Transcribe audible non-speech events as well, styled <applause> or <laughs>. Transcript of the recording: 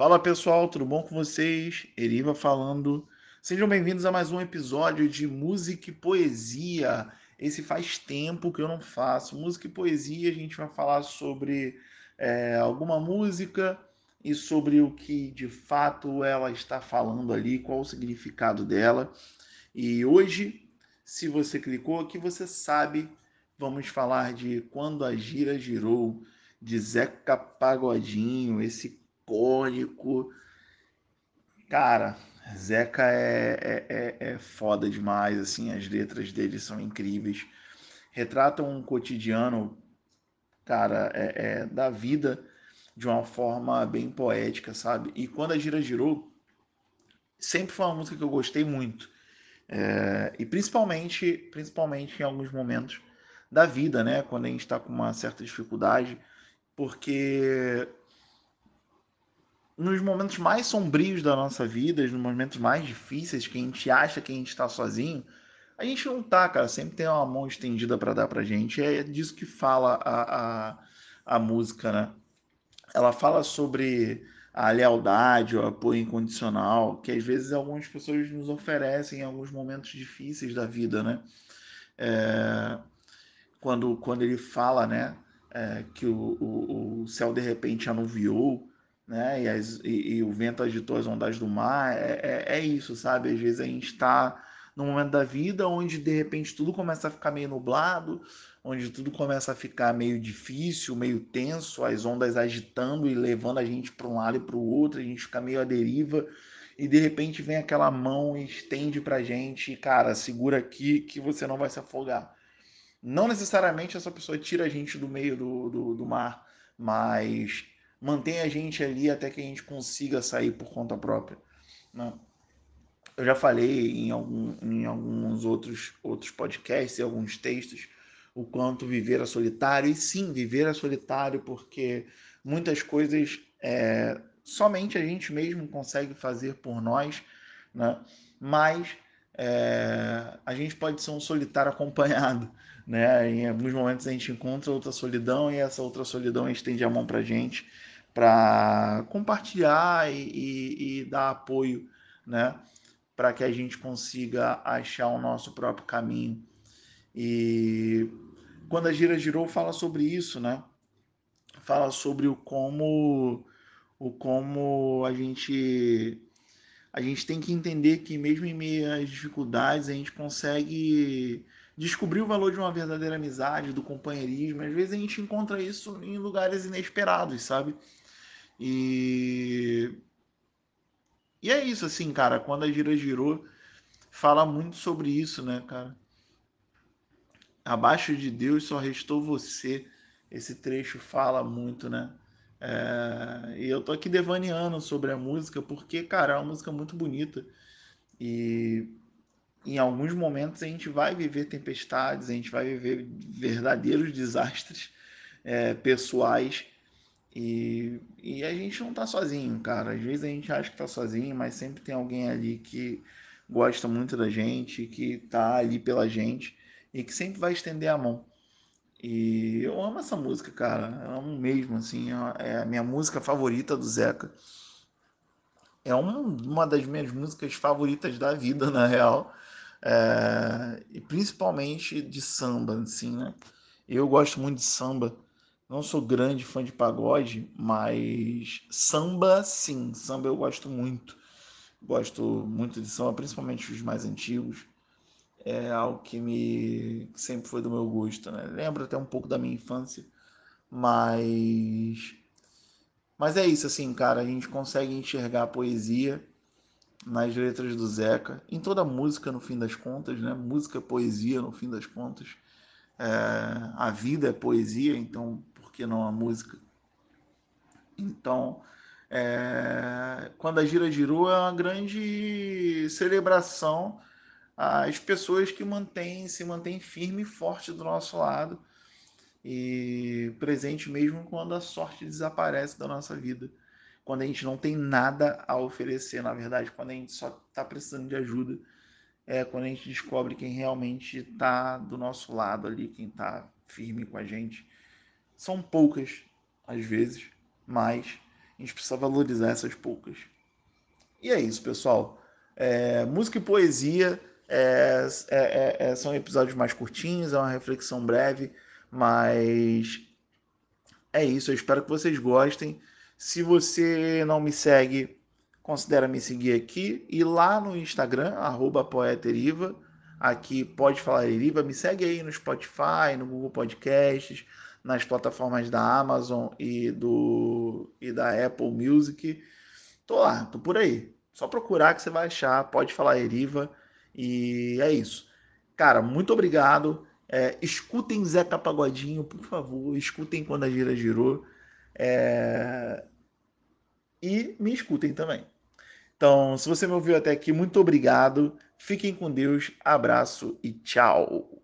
Fala pessoal, tudo bom com vocês? Eriva falando. Sejam bem-vindos a mais um episódio de Música e Poesia. Esse faz tempo que eu não faço. Música e Poesia, a gente vai falar sobre é, alguma música e sobre o que de fato ela está falando ali, qual o significado dela. E hoje, se você clicou aqui, você sabe, vamos falar de Quando a Gira Girou, de Zeca Pagodinho, esse icônico. Cara, Zeca é, é, é, é, foda demais, assim, as letras dele são incríveis. Retratam um cotidiano, cara, é, é, da vida de uma forma bem poética, sabe? E quando a Gira Girou, sempre foi uma música que eu gostei muito. É, e principalmente, principalmente em alguns momentos da vida, né? Quando a gente está com uma certa dificuldade, porque nos momentos mais sombrios da nossa vida, nos momentos mais difíceis, que a gente acha que a gente está sozinho, a gente não tá, cara. Sempre tem uma mão estendida para dar pra gente. É disso que fala a, a, a música, né? Ela fala sobre a lealdade, o apoio incondicional, que às vezes algumas pessoas nos oferecem em alguns momentos difíceis da vida, né? É, quando, quando ele fala, né, é, que o, o, o céu de repente anuviou, né? E, as, e, e, o vento agitou as ondas do mar. É, é, é isso, sabe? Às vezes a gente está num momento da vida onde de repente tudo começa a ficar meio nublado, onde tudo começa a ficar meio difícil, meio tenso, as ondas agitando e levando a gente para um lado e para o outro, a gente fica meio à deriva. E de repente vem aquela mão e estende pra gente, cara, segura aqui que você não vai se afogar. Não necessariamente essa pessoa tira a gente do meio do, do, do mar, mas mantém a gente ali até que a gente consiga sair por conta própria. Né? Eu já falei em, algum, em alguns outros, outros podcasts e alguns textos o quanto viver a solitário, e sim, viver a solitário, porque muitas coisas é, somente a gente mesmo consegue fazer por nós, né? mas é, a gente pode ser um solitário <laughs> acompanhado. Né? Em alguns momentos a gente encontra outra solidão e essa outra solidão estende a mão para gente para compartilhar e, e, e, dar apoio, né? Para que a gente consiga achar o nosso próprio caminho. E quando a Gira Girou fala sobre isso, né? Fala sobre o como o como a gente a gente tem que entender que mesmo em meio às dificuldades a gente consegue descobrir o valor de uma verdadeira amizade, do companheirismo. Às vezes a gente encontra isso em lugares inesperados, sabe? E. E é isso, assim, cara. Quando a Gira girou, fala muito sobre isso, né, cara? Abaixo de Deus só restou você. Esse trecho fala muito, né? É... E eu tô aqui devaneando sobre a música, porque, cara, é uma música muito bonita. E em alguns momentos a gente vai viver tempestades, a gente vai viver verdadeiros desastres é, pessoais e, e a gente não tá sozinho, cara. Às vezes a gente acha que tá sozinho, mas sempre tem alguém ali que gosta muito da gente, que tá ali pela gente e que sempre vai estender a mão. E eu amo essa música, cara. Eu amo mesmo, assim. É a minha música favorita do Zeca. É uma das minhas músicas favoritas da vida, na real. É... E principalmente de samba, assim, né? Eu gosto muito de samba. Não sou grande fã de pagode, mas samba, sim, samba eu gosto muito. Gosto muito de samba, principalmente os mais antigos. É algo que me que sempre foi do meu gosto, né? Lembra até um pouco da minha infância, mas mas é isso assim, cara, a gente consegue enxergar a poesia nas letras do Zeca, em toda música no fim das contas, né? Música é poesia no fim das contas. É, a vida é poesia, então que não a música. Então, é, quando a gira girou, é uma grande celebração às pessoas que mantêm, se mantêm firme e forte do nosso lado e presente mesmo quando a sorte desaparece da nossa vida. Quando a gente não tem nada a oferecer, na verdade, quando a gente só está precisando de ajuda, é quando a gente descobre quem realmente está do nosso lado ali, quem está firme com a gente são poucas, às vezes, mas A gente precisa valorizar essas poucas. E é isso, pessoal. É, música e poesia é, é, é, é, são episódios mais curtinhos, é uma reflexão breve, mas é isso. Eu espero que vocês gostem. Se você não me segue, considera me seguir aqui e lá no Instagram, arroba poeteriva, aqui pode falar Eriva, me segue aí no Spotify, no Google Podcasts, nas plataformas da Amazon e do e da Apple Music. Tô lá, tô por aí. Só procurar que você vai achar, pode falar Eriva e é isso. Cara, muito obrigado. É, escutem Zeca Pagodinho, por favor. Escutem quando a gira girou. É... E me escutem também. Então, se você me ouviu até aqui, muito obrigado. Fiquem com Deus. Abraço e tchau.